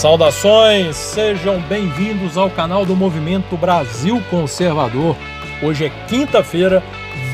Saudações, sejam bem-vindos ao canal do Movimento Brasil Conservador. Hoje é quinta-feira,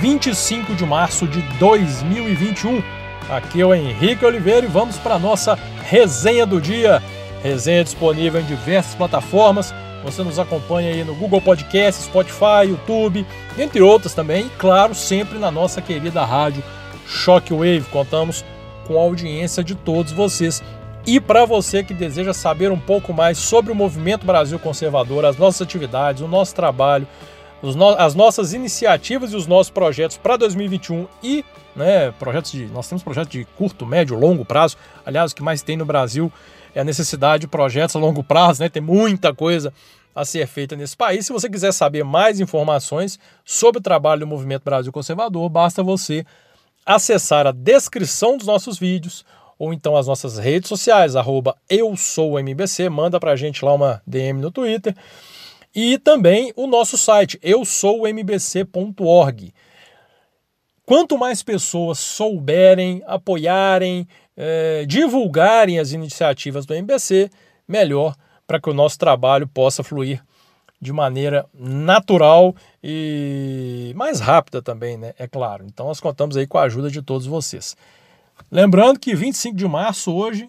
25 de março de 2021. Aqui é o Henrique Oliveira e vamos para a nossa resenha do dia. Resenha disponível em diversas plataformas. Você nos acompanha aí no Google Podcast, Spotify, YouTube, entre outras também. E claro, sempre na nossa querida rádio Shockwave. Contamos com a audiência de todos vocês e para você que deseja saber um pouco mais sobre o Movimento Brasil Conservador, as nossas atividades, o nosso trabalho, no... as nossas iniciativas e os nossos projetos para 2021 e né, projetos de. Nós temos projetos de curto, médio, longo prazo. Aliás, o que mais tem no Brasil é a necessidade de projetos a longo prazo, né? Tem muita coisa a ser feita nesse país. Se você quiser saber mais informações sobre o trabalho do Movimento Brasil Conservador, basta você acessar a descrição dos nossos vídeos ou então as nossas redes sociais, arroba eu sou MBC, manda pra gente lá uma DM no Twitter. E também o nosso site, eu sou mbc.org. Quanto mais pessoas souberem, apoiarem, eh, divulgarem as iniciativas do MBC, melhor para que o nosso trabalho possa fluir de maneira natural e mais rápida também, né? É claro. Então nós contamos aí com a ajuda de todos vocês. Lembrando que 25 de março hoje,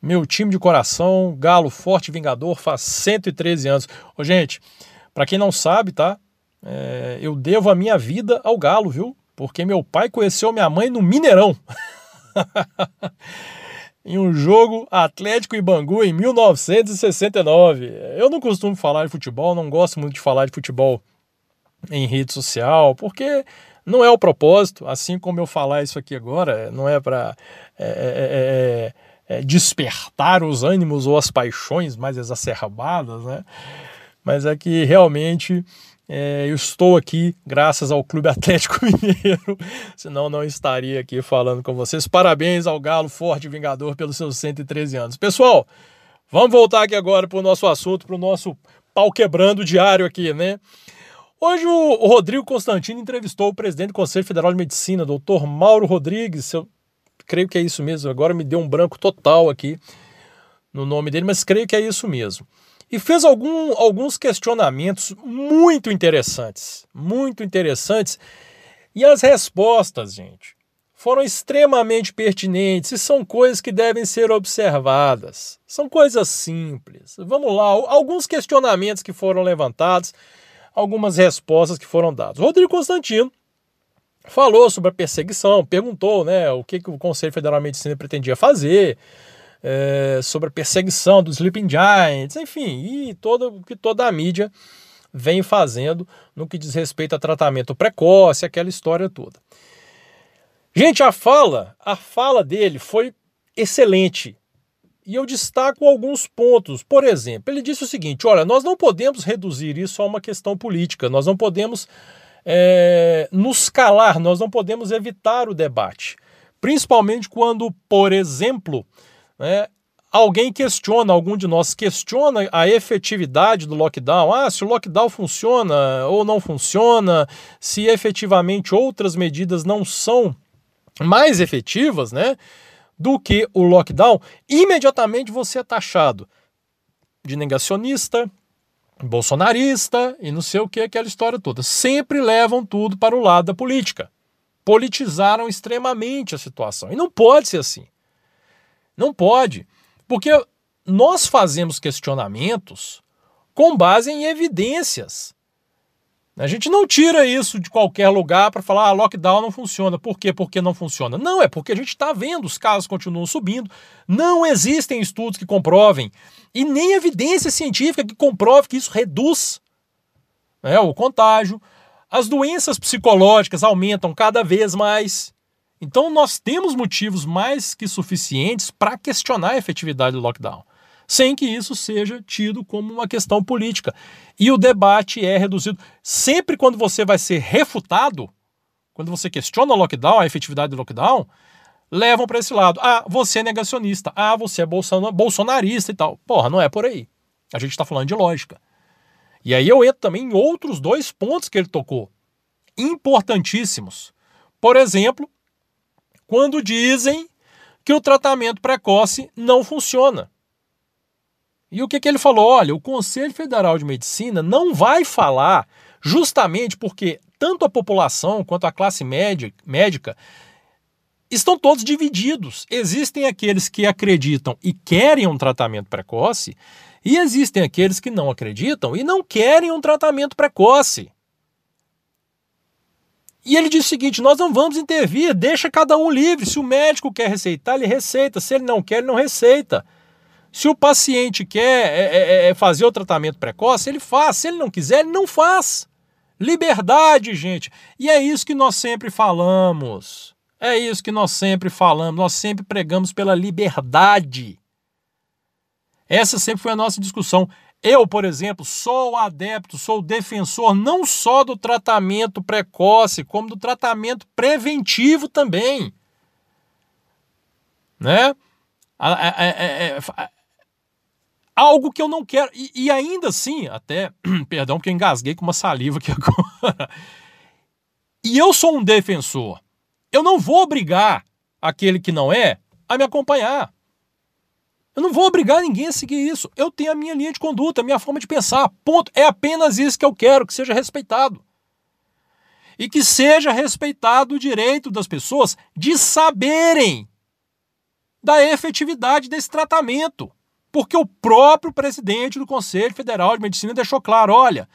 meu time de coração, Galo Forte Vingador, faz 113 anos. Ô, gente, para quem não sabe, tá? É, eu devo a minha vida ao Galo, viu? Porque meu pai conheceu minha mãe no Mineirão. em um jogo Atlético e Bangu em 1969. Eu não costumo falar de futebol, não gosto muito de falar de futebol em rede social, porque não é o propósito, assim como eu falar isso aqui agora, não é para é é, é, é, é, despertar os ânimos ou as paixões mais exacerbadas, né? Mas é que realmente é, eu estou aqui graças ao Clube Atlético Mineiro, senão não estaria aqui falando com vocês. Parabéns ao Galo Forte Vingador pelos seus 113 anos. Pessoal, vamos voltar aqui agora para o nosso assunto, para o nosso pau quebrando diário aqui, né? Hoje o Rodrigo Constantino entrevistou o presidente do Conselho Federal de Medicina, doutor Mauro Rodrigues. Eu creio que é isso mesmo. Agora me deu um branco total aqui no nome dele, mas creio que é isso mesmo. E fez algum, alguns questionamentos muito interessantes. Muito interessantes. E as respostas, gente, foram extremamente pertinentes e são coisas que devem ser observadas. São coisas simples. Vamos lá, alguns questionamentos que foram levantados algumas respostas que foram dadas. Rodrigo Constantino falou sobre a perseguição, perguntou né, o que, que o Conselho Federal de Medicina pretendia fazer, é, sobre a perseguição dos Sleeping Giants, enfim, e todo, que toda a mídia vem fazendo no que diz respeito a tratamento precoce, aquela história toda. Gente, a fala, a fala dele foi excelente. E eu destaco alguns pontos. Por exemplo, ele disse o seguinte: olha, nós não podemos reduzir isso a uma questão política, nós não podemos é, nos calar, nós não podemos evitar o debate. Principalmente quando, por exemplo, né, alguém questiona, algum de nós questiona a efetividade do lockdown. Ah, se o lockdown funciona ou não funciona, se efetivamente outras medidas não são mais efetivas, né? Do que o lockdown, imediatamente você é taxado de negacionista, bolsonarista e não sei o que, aquela história toda. Sempre levam tudo para o lado da política. Politizaram extremamente a situação. E não pode ser assim. Não pode. Porque nós fazemos questionamentos com base em evidências. A gente não tira isso de qualquer lugar para falar ah, lockdown não funciona. Por quê? Porque não funciona. Não, é porque a gente está vendo os casos continuam subindo. Não existem estudos que comprovem e nem evidência científica que comprove que isso reduz né, o contágio. As doenças psicológicas aumentam cada vez mais. Então nós temos motivos mais que suficientes para questionar a efetividade do lockdown sem que isso seja tido como uma questão política. E o debate é reduzido. Sempre quando você vai ser refutado, quando você questiona o lockdown, a efetividade do lockdown, levam para esse lado. Ah, você é negacionista. Ah, você é bolsonarista e tal. Porra, não é por aí. A gente está falando de lógica. E aí eu entro também em outros dois pontos que ele tocou, importantíssimos. Por exemplo, quando dizem que o tratamento precoce não funciona. E o que, que ele falou? Olha, o Conselho Federal de Medicina não vai falar justamente porque tanto a população quanto a classe média, médica estão todos divididos. Existem aqueles que acreditam e querem um tratamento precoce, e existem aqueles que não acreditam e não querem um tratamento precoce. E ele diz o seguinte: nós não vamos intervir, deixa cada um livre. Se o médico quer receitar, ele receita. Se ele não quer, ele não receita. Se o paciente quer é, é, é fazer o tratamento precoce, ele faz. Se ele não quiser, ele não faz. Liberdade, gente. E é isso que nós sempre falamos. É isso que nós sempre falamos. Nós sempre pregamos pela liberdade. Essa sempre foi a nossa discussão. Eu, por exemplo, sou adepto, sou defensor não só do tratamento precoce, como do tratamento preventivo também. Né? Algo que eu não quero. E, e, ainda assim, até, perdão, porque eu engasguei com uma saliva aqui agora. E eu sou um defensor. Eu não vou obrigar aquele que não é a me acompanhar. Eu não vou obrigar ninguém a seguir isso. Eu tenho a minha linha de conduta, a minha forma de pensar. Ponto. É apenas isso que eu quero, que seja respeitado. E que seja respeitado o direito das pessoas de saberem da efetividade desse tratamento. Porque o próprio presidente do Conselho Federal de Medicina deixou claro: olha,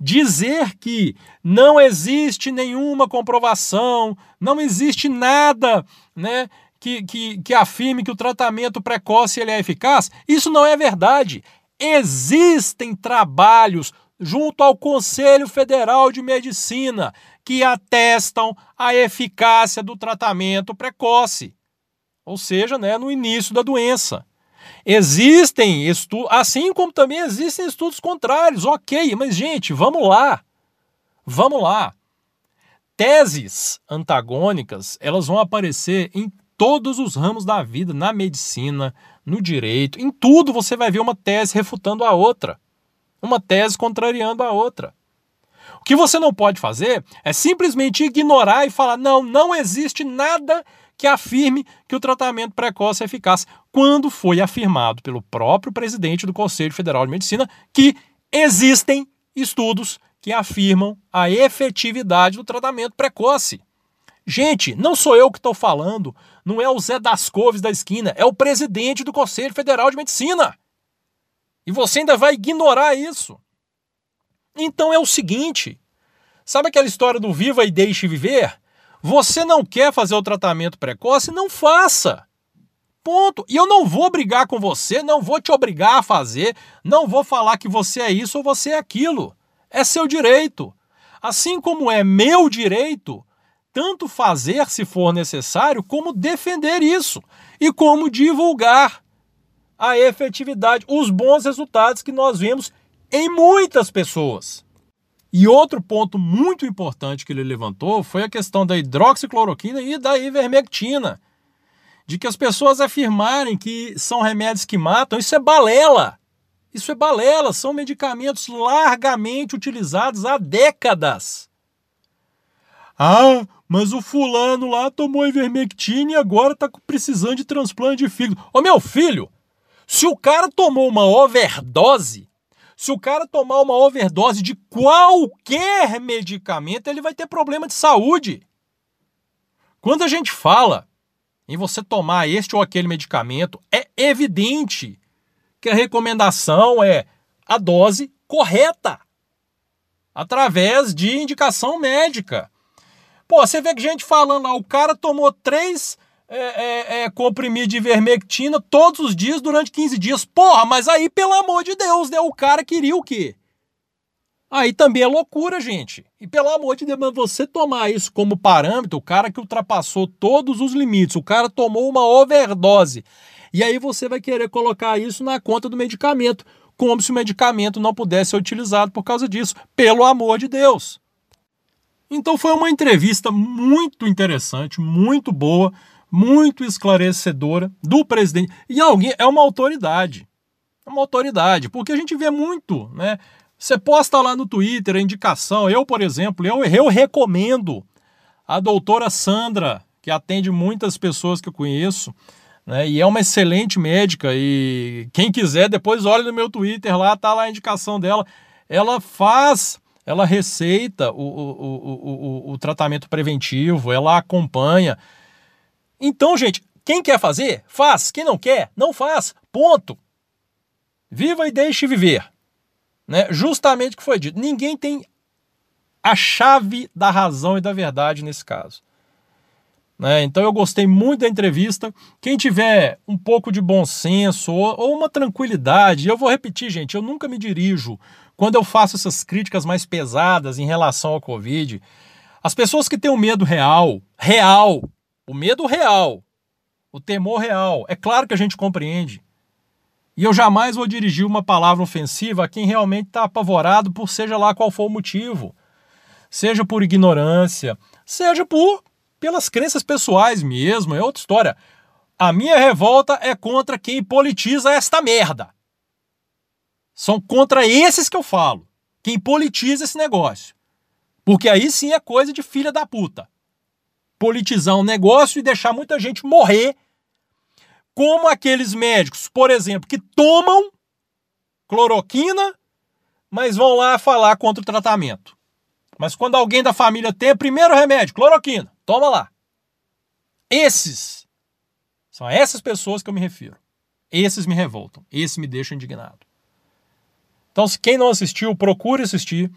dizer que não existe nenhuma comprovação, não existe nada né, que, que, que afirme que o tratamento precoce ele é eficaz, isso não é verdade. Existem trabalhos junto ao Conselho Federal de Medicina que atestam a eficácia do tratamento precoce, ou seja, né, no início da doença. Existem estudos, assim como também existem estudos contrários, ok, mas gente, vamos lá, vamos lá. Teses antagônicas, elas vão aparecer em todos os ramos da vida, na medicina, no direito, em tudo você vai ver uma tese refutando a outra, uma tese contrariando a outra. O que você não pode fazer é simplesmente ignorar e falar: não, não existe nada que afirme que o tratamento precoce é eficaz, quando foi afirmado pelo próprio presidente do Conselho Federal de Medicina que existem estudos que afirmam a efetividade do tratamento precoce. Gente, não sou eu que estou falando, não é o Zé das Couves da esquina, é o presidente do Conselho Federal de Medicina. E você ainda vai ignorar isso. Então é o seguinte: sabe aquela história do viva e deixe viver? Você não quer fazer o tratamento precoce? Não faça. Ponto. E eu não vou brigar com você, não vou te obrigar a fazer, não vou falar que você é isso ou você é aquilo. É seu direito. Assim como é meu direito tanto fazer, se for necessário, como defender isso e como divulgar a efetividade, os bons resultados que nós vemos em muitas pessoas. E outro ponto muito importante que ele levantou foi a questão da hidroxicloroquina e da ivermectina. De que as pessoas afirmarem que são remédios que matam, isso é balela. Isso é balela, são medicamentos largamente utilizados há décadas. Ah, mas o fulano lá tomou ivermectina e agora tá precisando de transplante de fígado. Ô meu filho, se o cara tomou uma overdose, se o cara tomar uma overdose de qualquer medicamento, ele vai ter problema de saúde. Quando a gente fala em você tomar este ou aquele medicamento, é evidente que a recomendação é a dose correta, através de indicação médica. Pô, você vê que gente falando lá, o cara tomou três é, é, é, comprimidos de ivermectina todos os dias durante 15 dias. Porra, mas aí, pelo amor de Deus, né? O cara queria o quê? Aí também é loucura, gente. E pelo amor de Deus, você tomar isso como parâmetro, o cara que ultrapassou todos os limites, o cara tomou uma overdose. E aí você vai querer colocar isso na conta do medicamento, como se o medicamento não pudesse ser utilizado por causa disso. Pelo amor de Deus. Então foi uma entrevista muito interessante, muito boa, muito esclarecedora do presidente. E alguém é uma autoridade. É uma autoridade, porque a gente vê muito, né? Você posta lá no Twitter a indicação. Eu, por exemplo, eu, eu recomendo a doutora Sandra, que atende muitas pessoas que eu conheço, Né? E é uma excelente médica. E quem quiser, depois olhe no meu Twitter, lá tá lá a indicação dela. Ela faz, ela receita o, o, o, o tratamento preventivo, ela acompanha. Então, gente, quem quer fazer, faz. Quem não quer, não faz. Ponto. Viva e deixe viver. Né? Justamente o que foi dito. Ninguém tem a chave da razão e da verdade nesse caso. Né? Então eu gostei muito da entrevista. Quem tiver um pouco de bom senso ou, ou uma tranquilidade, eu vou repetir, gente, eu nunca me dirijo quando eu faço essas críticas mais pesadas em relação ao Covid. As pessoas que têm um medo real, real, o medo real, o temor real, é claro que a gente compreende. E eu jamais vou dirigir uma palavra ofensiva a quem realmente está apavorado por seja lá qual for o motivo. Seja por ignorância, seja por pelas crenças pessoais mesmo, é outra história. A minha revolta é contra quem politiza esta merda. São contra esses que eu falo. Quem politiza esse negócio. Porque aí sim é coisa de filha da puta. Politizar um negócio e deixar muita gente morrer. Como aqueles médicos, por exemplo, que tomam cloroquina, mas vão lá falar contra o tratamento. Mas quando alguém da família tem, primeiro remédio, cloroquina. Toma lá. Esses são essas pessoas que eu me refiro. Esses me revoltam, esses me deixam indignado. Então, se quem não assistiu, procure assistir.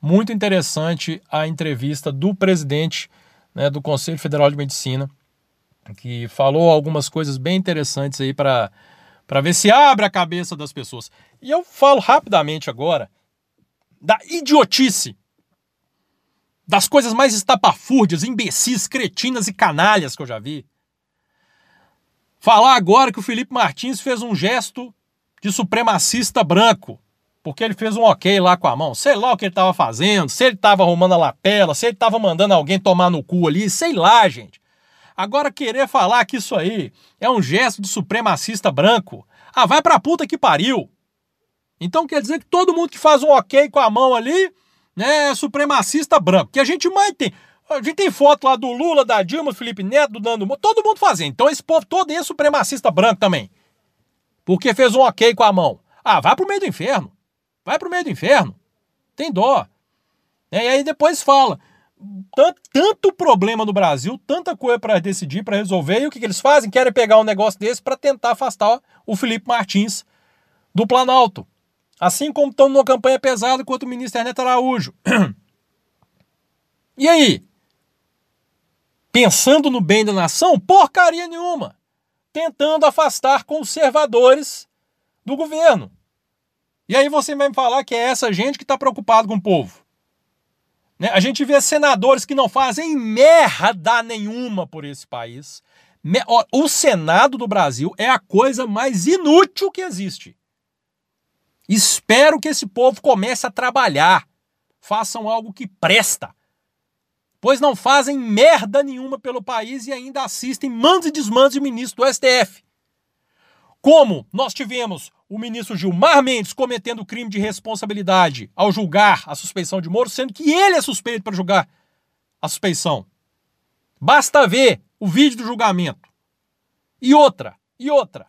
Muito interessante a entrevista do presidente né, do Conselho Federal de Medicina, que falou algumas coisas bem interessantes aí para ver se abre a cabeça das pessoas. E eu falo rapidamente agora da idiotice das coisas mais estapafúrdias, imbecis, cretinas e canalhas que eu já vi. Falar agora que o Felipe Martins fez um gesto de supremacista branco, porque ele fez um ok lá com a mão. Sei lá o que ele estava fazendo, se ele estava arrumando a lapela, se ele estava mandando alguém tomar no cu ali, sei lá, gente. Agora querer falar que isso aí é um gesto de supremacista branco, ah, vai pra puta que pariu. Então quer dizer que todo mundo que faz um ok com a mão ali né, supremacista branco, que a gente mais tem. A gente tem foto lá do Lula, da Dilma, do Felipe Neto, do Nando todo mundo fazendo. Então esse povo todo é supremacista branco também. Porque fez um ok com a mão. Ah, vai pro meio do inferno. Vai pro meio do inferno. Tem dó. É, e aí depois fala. Tanto, tanto problema no Brasil, tanta coisa para decidir, para resolver, e o que, que eles fazem? Querem pegar um negócio desse para tentar afastar o Felipe Martins do Planalto. Assim como estão numa campanha pesada contra o ministro Ernesto Araújo. E aí? Pensando no bem da nação? Porcaria nenhuma. Tentando afastar conservadores do governo. E aí você vai me falar que é essa gente que está preocupado com o povo. Né? A gente vê senadores que não fazem merda nenhuma por esse país. O Senado do Brasil é a coisa mais inútil que existe. Espero que esse povo comece a trabalhar, façam algo que presta, pois não fazem merda nenhuma pelo país e ainda assistem mandos e desmandos de ministro do STF. Como nós tivemos o ministro Gilmar Mendes cometendo crime de responsabilidade ao julgar a suspeição de Moro, sendo que ele é suspeito para julgar a suspeição. Basta ver o vídeo do julgamento. E outra, e outra.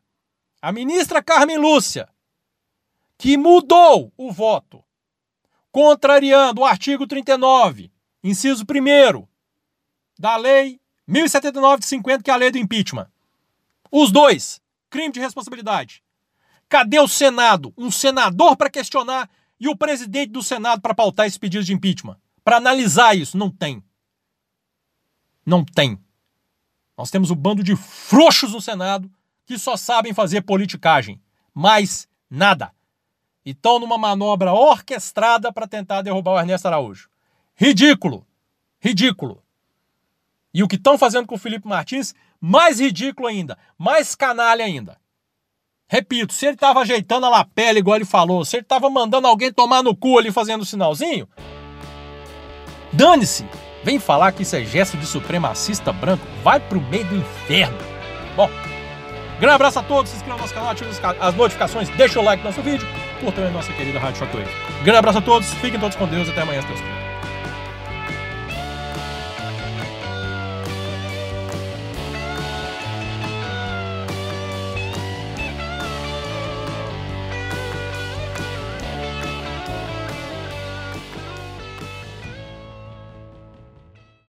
A ministra Carmen Lúcia que mudou o voto, contrariando o artigo 39, inciso 1 da Lei 1079 de 50, que é a lei do impeachment. Os dois, crime de responsabilidade. Cadê o Senado? Um senador para questionar e o presidente do Senado para pautar esse pedido de impeachment? Para analisar isso? Não tem. Não tem. Nós temos um bando de frouxos no Senado que só sabem fazer politicagem. Mais nada e estão numa manobra orquestrada para tentar derrubar o Ernesto Araújo. Ridículo! Ridículo! E o que estão fazendo com o Felipe Martins, mais ridículo ainda, mais canalha ainda. Repito, se ele estava ajeitando a lapela, igual ele falou, se ele estava mandando alguém tomar no cu ali fazendo o sinalzinho, dane-se! Vem falar que isso é gesto de supremacista branco, vai pro meio do inferno. Bom, grande abraço a todos, se inscreva no nosso canal, ative as notificações, deixa o like no nosso vídeo curtam a nossa querida Rádio Shockwave. Grande abraço a todos, fiquem todos com Deus até amanhã, se Deus.